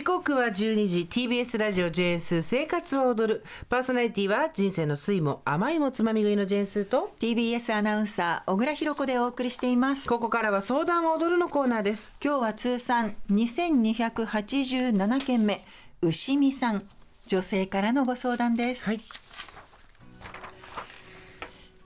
時刻は12時 TBS ラジオ JS 生活を踊る。パーソナリティは人生の酸いも甘いもつまみ食いのジェンスと TBS アナウンサー小倉弘子でお送りしています。ここからは相談を踊るのコーナーです。今日は通算2287件目牛見さん。女性からのご相談です、はい。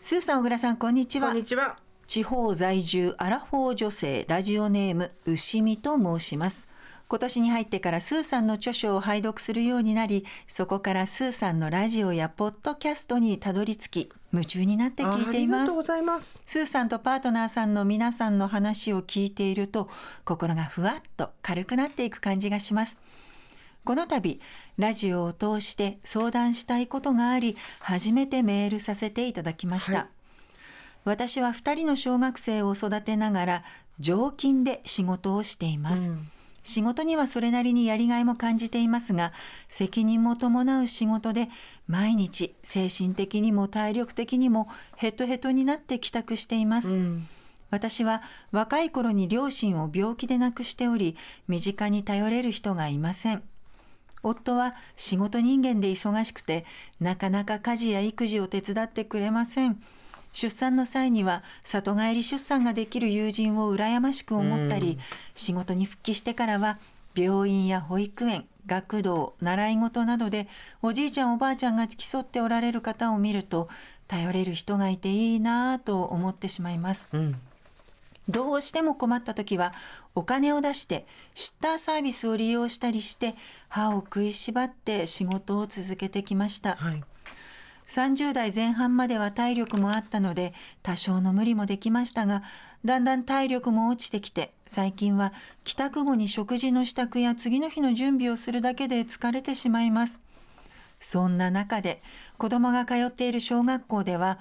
スーさん小倉さんこんにちは。こんにちは。地方在住アラフォー女性ラジオネーム牛見と申します今年に入ってからスーさんの著書を拝読するようになりそこからスーさんのラジオやポッドキャストにたどり着き夢中になって聞いています。あありがとうございます。スーさんとパートナーさんの皆さんの話を聞いていると心がふわっと軽くなっていく感じがします。この度ラジオを通して相談したいことがあり初めてメールさせていただきました、はい。私は2人の小学生を育てながら常勤で仕事をしています、うん仕事にはそれなりにやりがいも感じていますが責任も伴う仕事で毎日精神的にも体力的にもヘトヘトになって帰宅しています、うん。私は若い頃に両親を病気で亡くしており身近に頼れる人がいません。夫は仕事人間で忙しくてなかなか家事や育児を手伝ってくれません出産の際には里帰り出産ができる友人を羨ましく思ったり、仕事に復帰してからは病院や保育園学童習い事などでおじいちゃんおばあちゃんが付き添っておられる方を見ると頼れる人がいていいなぁと思ってしまいます。うん。どうしても困った時はお金を出してシッターサービスを利用したりして歯を食いしばって仕事を続けてきました。はい30代前半までは体力もあったので多少の無理もできましたがだんだん体力も落ちてきて最近は帰宅後に食事の支度や次の日の準備をするだけで疲れてしまいます。そんな中で子供が通っている小学校では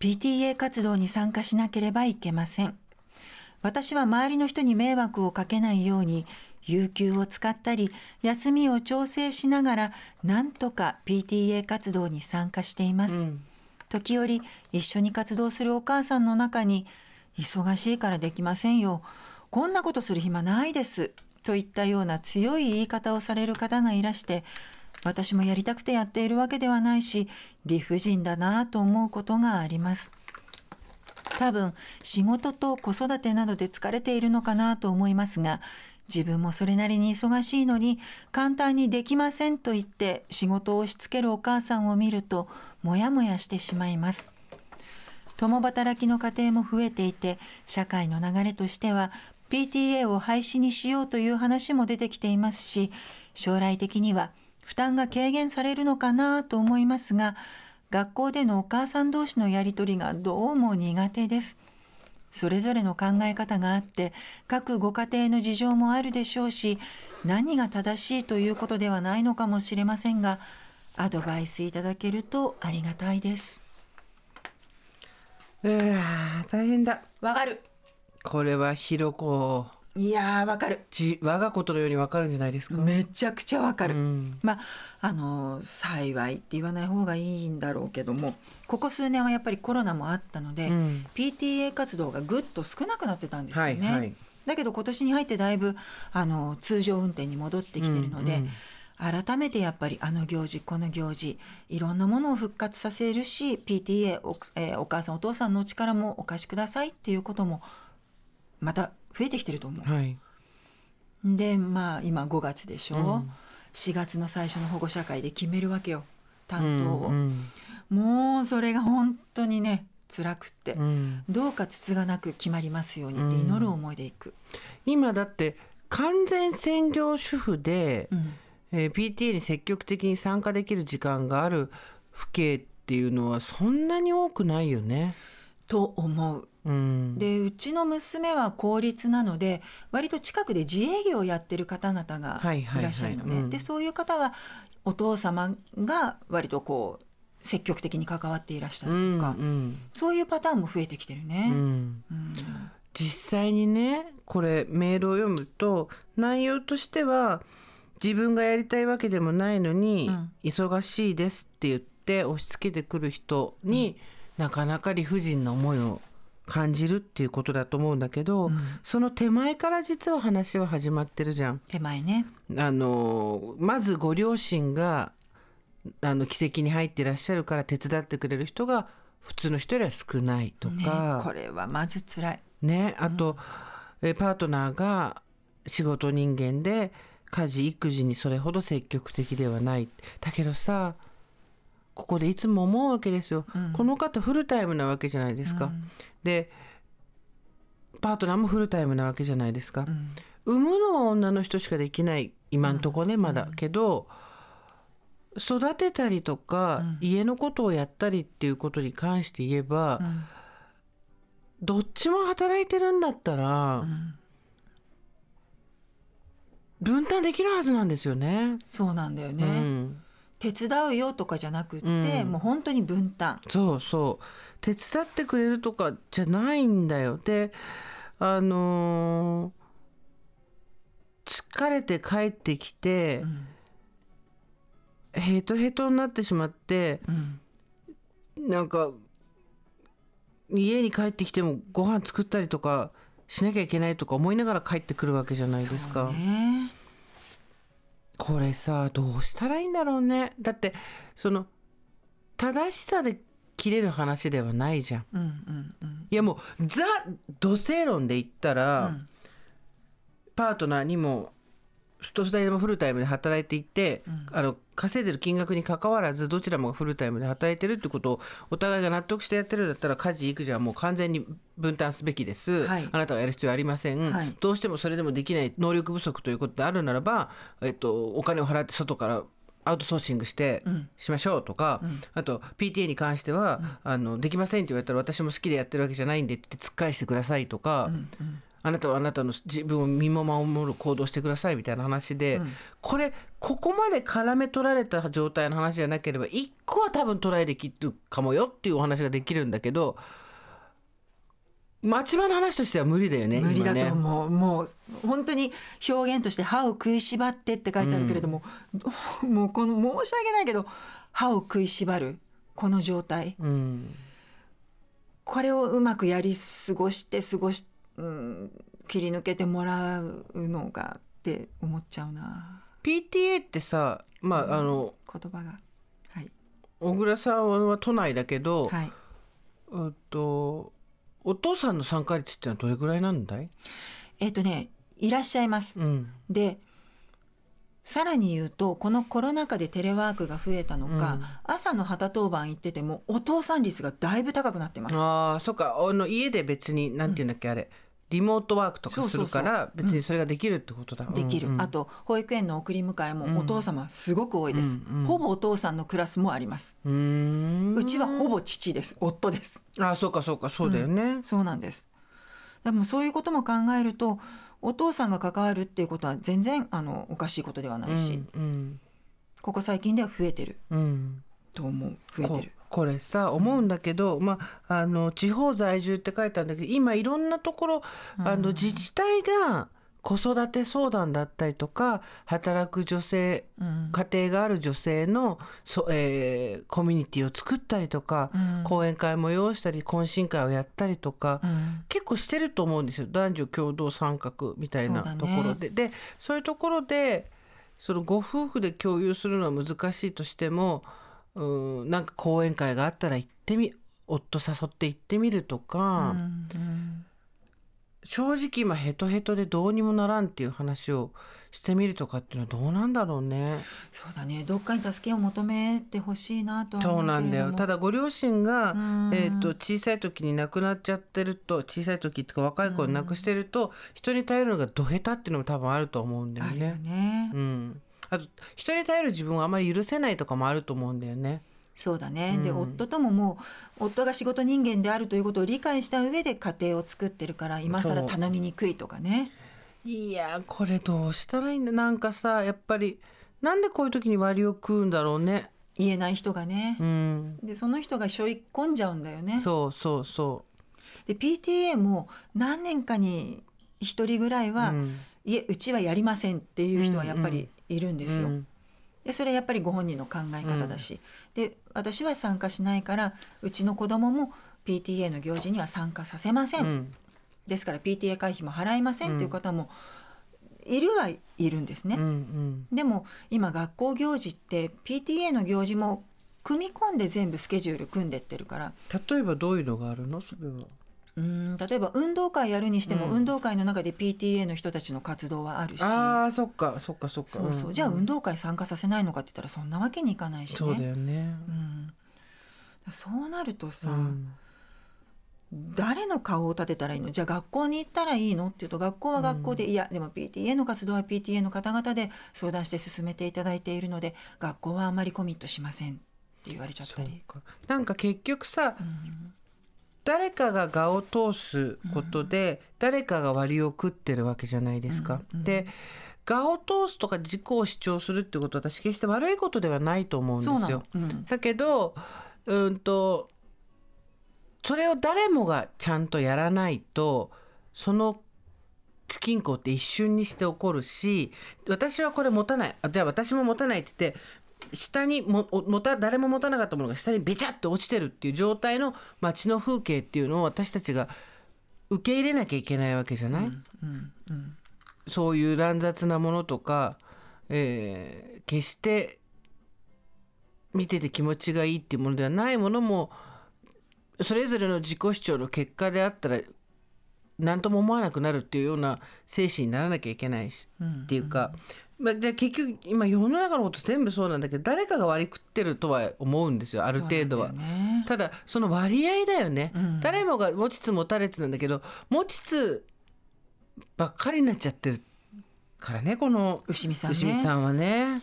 PTA 活動に参加しなければいけません。私は周りの人に迷惑をかけないように有給を使ったり休みを調整しながらなんとか PTA 活動に参加しています、うん。時折一緒に活動するお母さんの中に忙しいからできませんよ。こんなことする暇ないですといったような強い言い方をされる方がいらして私もやりたくてやっているわけではないし理不尽だなぁと思うことがあります多分仕事と子育てなどで疲れているのかなと思いますが自分もそれなりに忙しいのに簡単にできませんと言って仕事を押し付けるお母さんを見るとモヤモヤしてしまいます。共働きの家庭も増えていて社会の流れとしては PTA を廃止にしようという話も出てきていますし将来的には負担が軽減されるのかなと思いますが学校でのお母さん同士のやり取りがどうも苦手です。それぞれの考え方があって各ご家庭の事情もあるでしょうし何が正しいということではないのかもしれませんがアドバイスいただけるとありがたいです。いやー大変だ。わかる。これはひろこいやーわかる。じ我がことのようにわかるんじゃないですか？めちゃくちゃわかる、うん。まああの幸いって言わない方がいいんだろうけどもここ数年はやっぱりコロナもあったので、うん。PTA 活動がぐっと少なくなってたんですよね。はいはい。だけど今年に入ってだいぶあの通常運転に戻ってきてるので、うんうん改めてやっぱりあの行事この行事いろんなものを復活させるし PTA お,、えーお母さんお父さんのお力もお貸しくださいっていうこともまた増えてきてると思う。はい。でまあ今5月でしょ、うん。4月の最初の保護者会で決めるわけよ。担当を、うんもうそれが本当にね辛くって、うん。どうかつつがなく決まりますようにって祈る思いでいく、今だって完全専業主婦で、うん。えー PTA に積極的に参加できる時間がある父兄っていうのはそんなに多くないよね。と思ううん、でうちの娘は公立なので割と近くで自営業をやってる方々がはいらっしゃるのね、うん。でそういう方はお父様が割とこう積極的に関わっていらっしゃうんるとか、うんそういうパターンも増えてきてるね。うん。うん。実際にねこれメールを読むと内容としては自分がやりたいわけでもないのに、うん。忙しいですって言って押し付けてくる人に、なかなか理不尽な思いを感じるっていうことだと思うんだけど、うん。その手前から実は話は始まってるじゃん。手前ね。あのまずご両親があの奇跡に入っていらっしゃるから手伝ってくれる人が普通の人よりは少ないとねか、これはまず辛い。ねあと、えパートナーが仕事人間で家事育児にそれほど積極的ではない。だけどさここでいつも思うわけですよ、うん。この方フルタイムなわけじゃないですか、うん。でパートナーもフルタイムなわけじゃないですか、うん。産むのは女の人しかできない今んとこね、まだ、けど育てたりとか、うん。家のことをやったりっていうことに関して言えば、うん。どっちも働いてるんだったら、うん。分担できるはずなんですよね。そうなんだよね、うん、手伝うよとかじゃなくって、うん。もう本当に分担。そうそう。手伝ってくれるとかじゃないんだよ。であのー疲れて帰ってきて、うん。ヘトヘトになってしまってうん。なんか家に帰ってきてもご飯作ったりとかしなきゃいけないとか思いながら帰ってくるわけじゃないですか。そうねこれさどうしたらいいんだろうね。だってその正しさで切れる話ではないじゃん。うんうんうん。いやもうザ土星論で言ったら、うん。パートナーにも一人でもフルタイムで働いていて、あの稼いでる金額にかかわらずどちらもがフルタイムで働いてるってことをお互いが納得してやってるんだったら家事育児はもう完全に分担すべきです、はい。あなたはやる必要ありません、はい。どうしてもそれでもできない能力不足ということであるならば、えっと、お金を払って外からアウトソーシングしてうん。しましょうとか、あと PTA に関しては、あのできませんって言われたら私も好きでやってるわけじゃないんでって言って突っ返してくださいとか、うんうんあなたはあなたの自分を身も守る行動してくださいみたいな話で、うん。これここまで絡め取られた状態の話じゃなければ一個は多分トライできるかもよっていうお話ができるんだけど町場の話としては無理だよね無理だと思う、もう本当に表現として歯を食いしばってって書いてあるけれども、もうこの申し訳ないけど歯を食いしばるこの状態。うん。これをうまくやり過ごして過ごし、うん、切り抜けてもらうのがって思っちゃうな。PTA ってさまああの言葉が。はい。小倉さんは都内だけど、はい。うんとお父さんの参加率ってのはどれぐらいなんだい、えっ、とねいらっしゃいます。うん。でさらに言うとこのコロナ禍でテレワークが増えたのか、うん。朝の旗当番行っててもお父さん率がだいぶ高くなってます。ああそっか。あの家で別になんていうんだっけ、あれリモートワークとかするから別にそれができるってことだ、できる、うんうん。あと保育園の送り迎えもお父様すごく多いです、うんうんほぼお父さんのクラスもあります、ううちはほぼ父です。夫です。あそうかそうかそうだよね、そうなんです。でもそういうことも考えるとお父さんが関わるっていうことは全然あのおかしいことではないし、うんここ最近では増えてる。うん。うんと思う。増えてる。ここれさ思うんだけど、まあ、あの地方在住って書いてあるんだけど今いろんなところあの自治体が子育て相談だったりとか働く女性うん。家庭がある女性のそ、えーコミュニティを作ったりとか、うん。講演会催したり懇親会をやったりとか、うん。結構してると思うんですよ。男女共同参画みたいなところで、でそういうところでそのご夫婦で共有するのは難しいとしてもうんなんか講演会があったら行ってみ夫誘って行ってみるとか、うん正直今ヘトヘトでどうにもならんっていう話をしてみるとかっていうのはどうなんだろうね。そうだね。どっかに助けを求めてほしいなとはそうなんだよ。ただご両親が、うん。えー、と小さい時に亡くなっちゃってると小さい時っていうか若い子に亡くしてると、人に頼るのがど下手っていうのも多分あると思うんだよあるよね。ね、うん、あと人に頼る自分をあまり許せないとかもあると思うんだよね。そうだね、でうん。夫とももう夫が仕事人間であるということを理解した上で家庭を作ってるから今更頼みにくいとかね。いやーこれどうしたらいいんだ？なんかさやっぱりなんでこういう時に割を食うんだろうね？言えない人がね。う、ん、でその人が背負い込んじゃうんだよね。そうそうそで PTA も何年かに一人ぐらいは、う。うんいえうちはやりませんっていう人はやっぱりいるんですよ。うん。でそれはやっぱりご本人の考え方だし、で私は参加しないからうちの子供も PTA の行事には参加させません、うん。ですから PTA 会費も払いませんという方もいるはいるんですね、うんうん。でも今学校行事って PTA の行事も組み込んで全部スケジュール組んでってるから。例えばどういうのがあるの？それはうん例えば運動会やるにしても、うん。運動会の中で PTA の人たちの活動はあるし。あーそっかそっかそっか。そうそう、んじゃあ運動会参加させないのかって言ったらそんなわけにいかないしね。そうだよね。うん、そうなるとさ、うん。誰の顔を立てたらいいの？じゃあ学校に行ったらいいの？っていうと学校は学校で、いやでも PTA の活動は PTA の方々で相談して進めていただいているので学校はあまりコミットしませんって言われちゃったり。か。なんか結局さうん誰かが我を通すことで、誰かが割を食ってるわけじゃないですか。うんうんで我を通すとか自己を主張するってことは私決して悪いことではないと思うんですよの。。うんだけどうんとそれを誰もがちゃんとやらないとその不均衡って一瞬にして起こるし私はこれ持たないあじゃあ私も持たないって言って下にもお持た誰も持たなかったものが下にべちゃっと落ちてるっていう状態の街の風景っていうのを私たちが受け入れなきゃいけないわけじゃない、うんうんそういう乱雑なものとか、えー決して見てて気持ちがいいっていうものではないものもそれぞれの自己主張の結果であったら何とも思わなくなるっていうような精神にならなきゃいけないし、うんっていうか、まあ、で結局今世の中のこと全部そうなんだけど誰かが割り食ってるとは思うんですよある程度は。ね。ただその割合だよね、うん。誰もが持ちつ持たれつなんだけど持ちつばっかりになっちゃってるからねこの牛見さんね。牛見さんはね。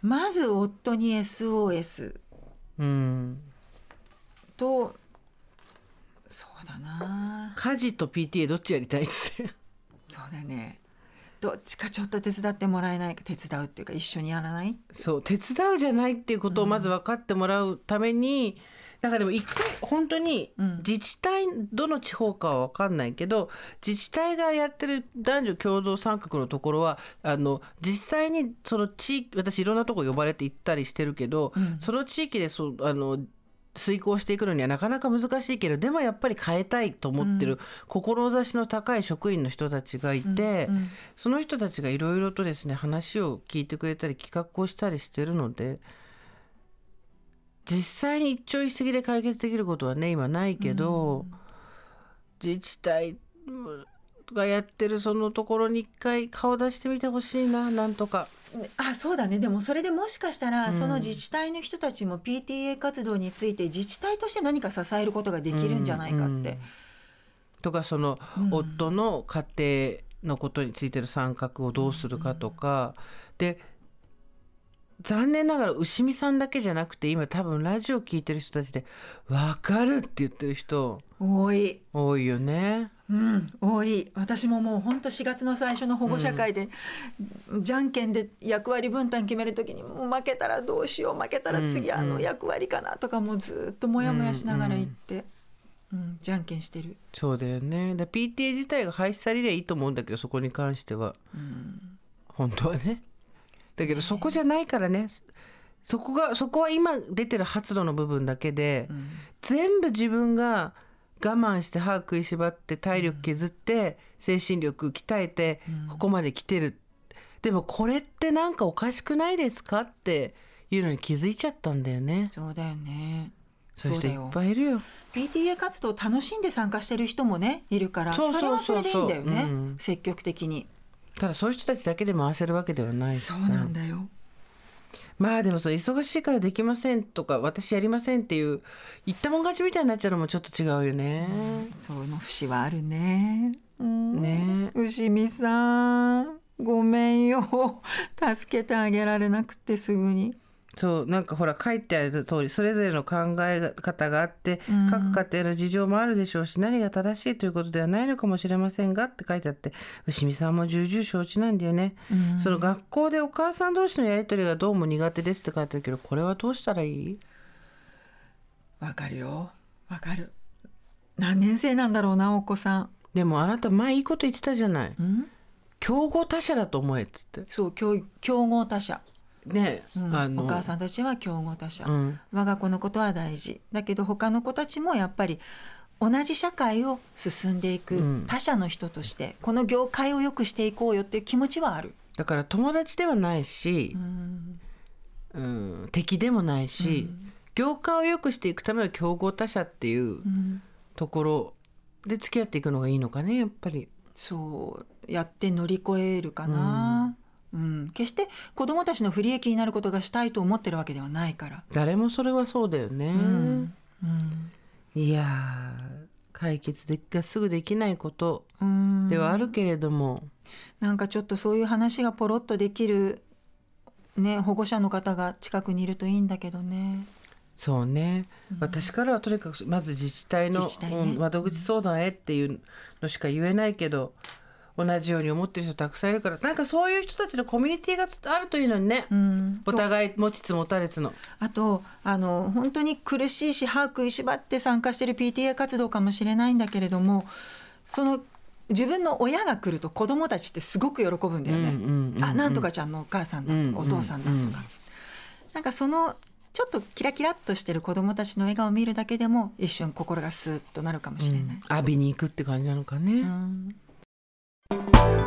まず夫に SOS うん、とそうだな。家事と PTA どっちやりたいっつって。そうだねどっちかちょっと手伝ってもらえないか手伝うっていうか一緒にやらない？そう手伝うじゃないっていうことをまず分かってもらうために、なんかでも一回本当にうん。自治体どの地方かは分かんないけど自治体がやってる男女共同参画のところはあの実際にその地域私いろんなとこ呼ばれて行ったりしてるけど、うん。その地域でそうあの遂行していくのにはなかなか難しいけどでもやっぱり変えたいと思ってる、志の高い職員の人たちがいて、うんその人たちがいろいろとですね話を聞いてくれたり企画をしたりしてるので実際に一朝一夕で解決できることはね今ないけど、自治体がやってるそのところに一回顔出してみてほしいななんとか。あそうだね。でもそれでもしかしたら、うん。その自治体の人たちも PTA 活動について自治体として何か支えることができるんじゃないかって。うんとかその、うん。夫の家庭のことについての参画をどうするかとか、で残念ながら牛見さんだけじゃなくて今多分ラジオ聞いてる人たちで「分かる」って言ってる人多い。多いよね。うん、多い。私ももう本当4月の最初の保護者会で、じゃんけんで役割分担決める時にもう負けたらどうしよう負けたら次うんあの役割かなとかもうずっとモヤモヤしながら言って、うんじゃんけんしてる、そうだよね。だ PTA 自体が廃止されりゃいいと思うんだけどそこに関しては。うん。本当はね。だけどそこじゃないからね。そこがそこは今出てる発露の部分だけで。うん。全部自分が我慢して歯食いしばって体力削って精神力鍛えてここまで来てる、でもこれってなんかおかしくないですかっていうのに気づいちゃったんだよね。そうだよね。そういう人いっよぱいいるよ。PTA 活動楽しんで参加してる人もねいるからそれはそれでいいんだよね、うん。積極的に。ただそういう人たちだけで回せるわけではないそうなんだよまあでもその忙しいからできませんとか私やりませんっていう言ったもん勝ちみたいになっちゃうのもちょっと違うよね、その節はあるね。うんね牛見さん、ごめんよ。助けてあげられなくてすぐに。そうなんかほら書いてある通りそれぞれの考え方があって、うん各家庭の事情もあるでしょうし何が正しいということではないのかもしれませんがって書いてあって牛見さんも重々承知なんだよね、うんその学校でお母さん同士のやり取りがどうも苦手ですって書いてあるけどこれはどうしたらいい？わかるよ。わかる。何年生なんだろうな、お子さん。でもあなた前いいこと言ってたじゃないうん？競合他社だと思えっつってそう、競競合他社。ね、うん。あのお母さんたちは競合他者、うん。我が子のことは大事。だけど他の子たちもやっぱり同じ社会を進んでいくうん。他者の人として、この業界を良くしていこうよっていう気持ちはある。だから友達ではないしう、ん。うん敵でもないし、業界を良くしていくための競合他社っていううん。ところで付き合っていくのがいいのかねやっぱり。そうやって乗り越えるかな、うん。決して子どもたちの不利益になることがしたいと思ってるわけではないから。誰もそれはそうだよね。うん。うん。いやー解決でがすぐできないことうん。ではあるけれども、なんかちょっとそういう話がポロッとできる、ね、保護者の方が近くにいるといいんだけどね。そうね、私からはとにかくまず自治体の自治体ね。うん窓口相談へっていうのしか言えないけど同じように思ってる人たくさんいるからなんかそういう人たちのコミュニティがつあるといいのにね、うんお互い持ちつ持たれつの。あとあの本当に苦しいし歯食いしばって参加している PTA 活動かもしれないんだけれどもその自分の親が来ると子どもたちってすごく喜ぶんだよね。うんうんうんうんあなんとかちゃんのお母さんだとか、うんうんうんお父さんだとか。なんかそのちょっとキラキラっとしてる子どもたちの笑顔を見るだけでも一瞬心がスーッとなるかもしれない。浴びに行くって感じなのかね。うん Thank you.